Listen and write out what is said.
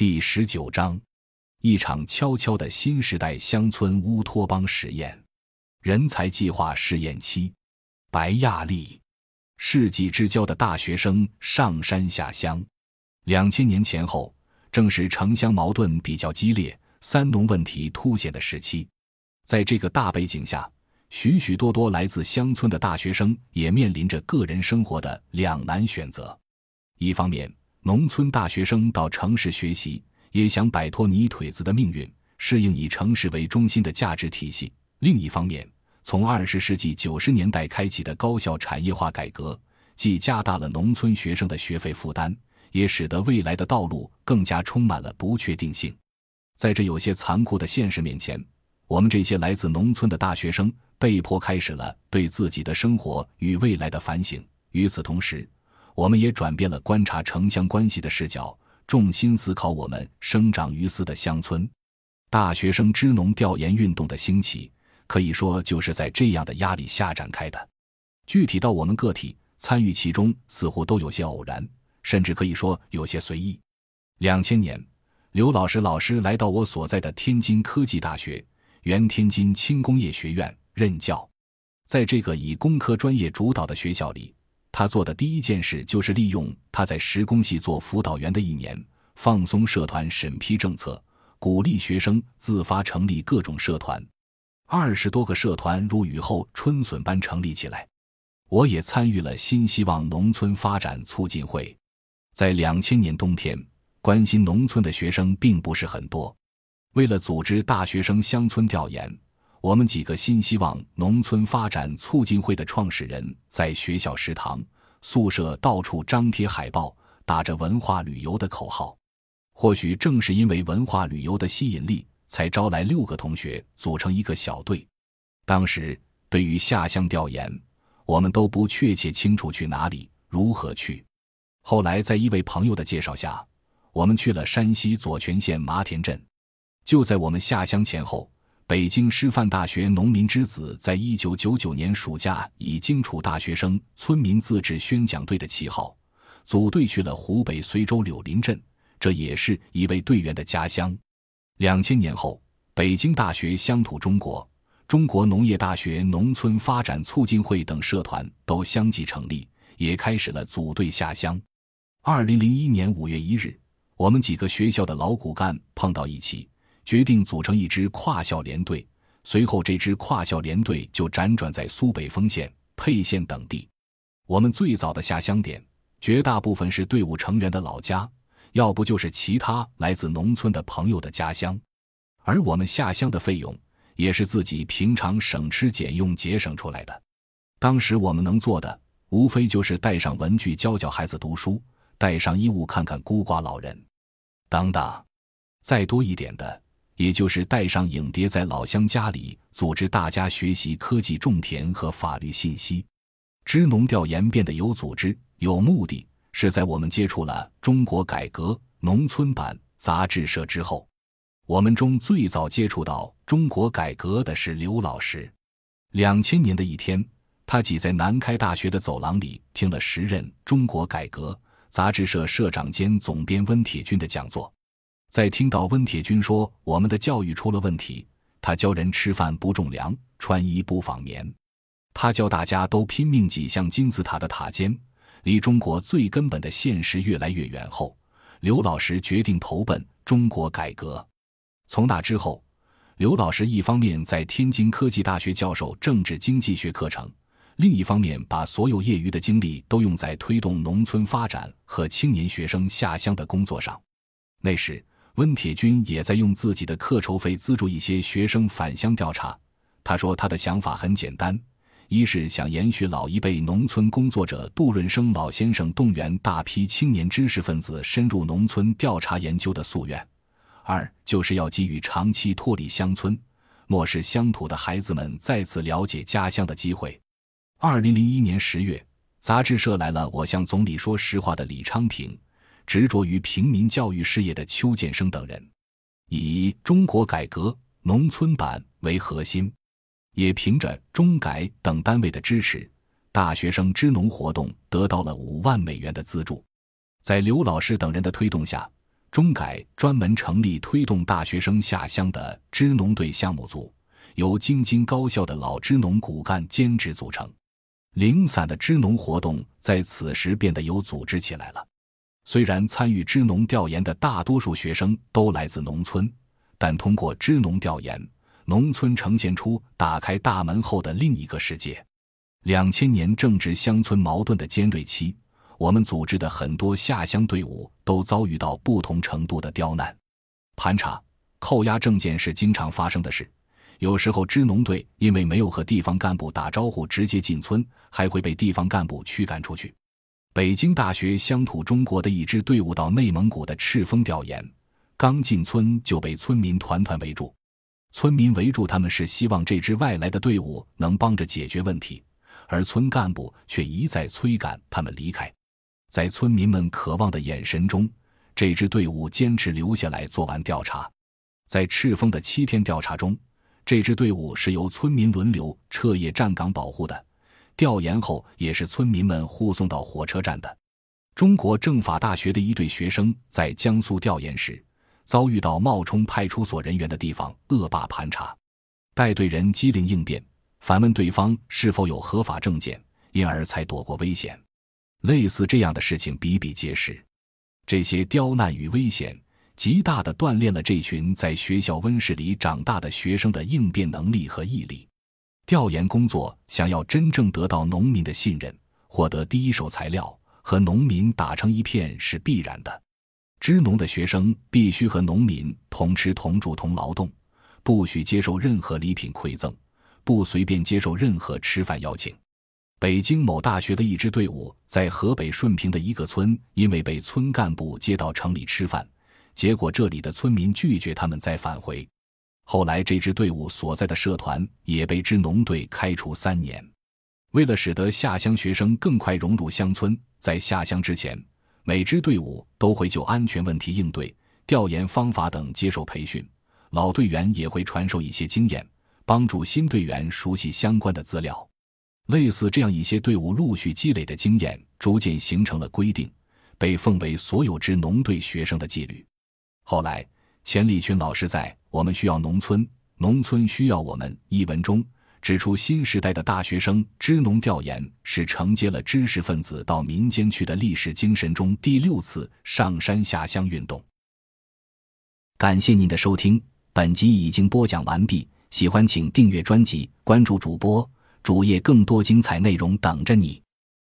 第十九章，一场悄悄的新时代乡村乌托邦实验，人才计划试验期。白亚丽，世纪之交的大学生上山下乡。两千年前后，正是城乡矛盾比较激烈、三农问题凸显的时期。在这个大背景下，许许多多来自乡村的大学生也面临着个人生活的两难选择。一方面，农村大学生到城市学习，也想摆脱泥腿子的命运，适应以城市为中心的价值体系；另一方面，从二十世纪九十年代开启的高校产业化改革，既加大了农村学生的学费负担，也使得未来的道路更加充满了不确定性。在这有些残酷的现实面前，我们这些来自农村的大学生被迫开始了对自己的生活与未来的反省。与此同时，我们也转变了观察城乡关系的视角，重心思考我们生长于斯的乡村。大学生支农调研运动的兴起，可以说就是在这样的压力下展开的。具体到我们个体参与其中，似乎都有些偶然，甚至可以说有些随意。两千年，刘老师老师来到我所在的天津科技大学。原天津轻工业学院任教，在这个以工科专业主导的学校里，他做的第一件事就是利用他在实工系做辅导员的一年，放松社团审批政策，鼓励学生自发成立各种社团。二十多个社团如雨后春笋般成立起来。我也参与了新希望农村发展促进会。在两千年冬天，关心农村的学生并不是很多。为了组织大学生乡村调研，我们几个新希望农村发展促进会的创始人在学校食堂、宿舍到处张贴海报，打着文化旅游的口号。或许正是因为文化旅游的吸引力，才招来六个同学组成一个小队。当时对于下乡调研，我们都不确切清楚去哪里、如何去。后来在一位朋友的介绍下，我们去了山西左权县麻田镇。就在我们下乡前后，北京师范大学农民之子在一九九九年暑假以荆楚大学生村民自治宣讲队的旗号，组队去了湖北随州柳林镇，这也是一位队员的家乡。两千年后，北京大学乡土中国、中国农业大学农村发展促进会等社团都相继成立，也开始了组队下乡。二零零一年五月一日，我们几个学校的老骨干碰到一起。决定组成一支跨校联队，随后这支跨校联队就辗转在苏北丰县、沛县等地。我们最早的下乡点，绝大部分是队伍成员的老家，要不就是其他来自农村的朋友的家乡。而我们下乡的费用，也是自己平常省吃俭用节省出来的。当时我们能做的，无非就是带上文具教教孩子读书，带上衣物看看孤寡老人，等等。再多一点的。也就是带上影碟，在老乡家里组织大家学习科技种田和法律信息。支农调研变得有组织、有目的，是在我们接触了《中国改革农村版》杂志社之后。我们中最早接触到《中国改革》的是刘老师。两千年的一天，他挤在南开大学的走廊里，听了时任《中国改革》杂志社社长兼总编温铁军的讲座。在听到温铁军说我们的教育出了问题，他教人吃饭不种粮，穿衣不纺棉，他教大家都拼命挤向金字塔的塔尖，离中国最根本的现实越来越远后，刘老师决定投奔中国改革。从那之后，刘老师一方面在天津科技大学教授政治经济学课程，另一方面把所有业余的精力都用在推动农村发展和青年学生下乡的工作上。那时。温铁军也在用自己的课酬费资助一些学生返乡调查。他说：“他的想法很简单，一是想延续老一辈农村工作者杜润生老先生动员大批青年知识分子深入农村调查研究的夙愿；二就是要给予长期脱离乡村、漠视乡土的孩子们再次了解家乡的机会。”二零零一年十月，杂志社来了我向总理说实话的李昌平。执着于平民教育事业的邱建生等人，以中国改革农村版为核心，也凭着中改等单位的支持，大学生支农活动得到了五万美元的资助。在刘老师等人的推动下，中改专门成立推动大学生下乡的支农队项目组，由京津高校的老支农骨干兼职组成。零散的支农活动在此时变得有组织起来了。虽然参与支农调研的大多数学生都来自农村，但通过支农调研，农村呈现出打开大门后的另一个世界。两千年正值乡村矛盾的尖锐期，我们组织的很多下乡队伍都遭遇到不同程度的刁难、盘查、扣押证件是经常发生的事。有时候支农队因为没有和地方干部打招呼，直接进村，还会被地方干部驱赶出去。北京大学乡土中国的一支队伍到内蒙古的赤峰调研，刚进村就被村民团团围住。村民围住他们是希望这支外来的队伍能帮着解决问题。而村干部却一再催赶他们离开，在村民们渴望的眼神中，这支队伍坚持留下来做完调查。在赤峰的七天调查中，这支队伍是由村民轮流彻夜站岗保护的。调研后，也是村民们护送到火车站的。中国政法大学的一队学生在江苏调研时，遭遇到冒充派出所人员的地方恶霸盘查，带队人机灵应变。反问对方是否有合法证件，因而才躲过危险。类似这样的事情比比皆是。这些刁难与危险，极大的锻炼了这群在学校温室里长大的学生的应变能力和毅力。调研工作想要真正得到农民的信任，获得第一手材料，和农民打成一片是必然的。支农的学生必须和农民同吃同住同劳动，不许接受任何礼品馈赠。不随便接受任何吃饭邀请。北京某大学的一支队伍在河北顺平的一个村，因为被村干部接到城里吃饭，结果这里的村民拒绝他们再返回。后来，这支队伍所在的社团也被支农队开除三年。为了使得下乡学生更快融入乡村，在下乡之前，每支队伍都会就安全问题应对、调研方法等接受培训，老队员也会传授一些经验。帮助新队员熟悉相关的资料，类似这样一些队伍陆续积累的经验，逐渐形成了规定，被奉为所有支农队学生的纪律。后来，钱理群老师在《我们需要农村，农村需要我们》一文中指出，新时代的大学生支农调研是承接了知识分子到民间去的历史精神中第六次上山下乡运动。感谢您的收听，本集已经播讲完毕。喜欢请订阅专辑，关注主播主页，更多精彩内容等着你。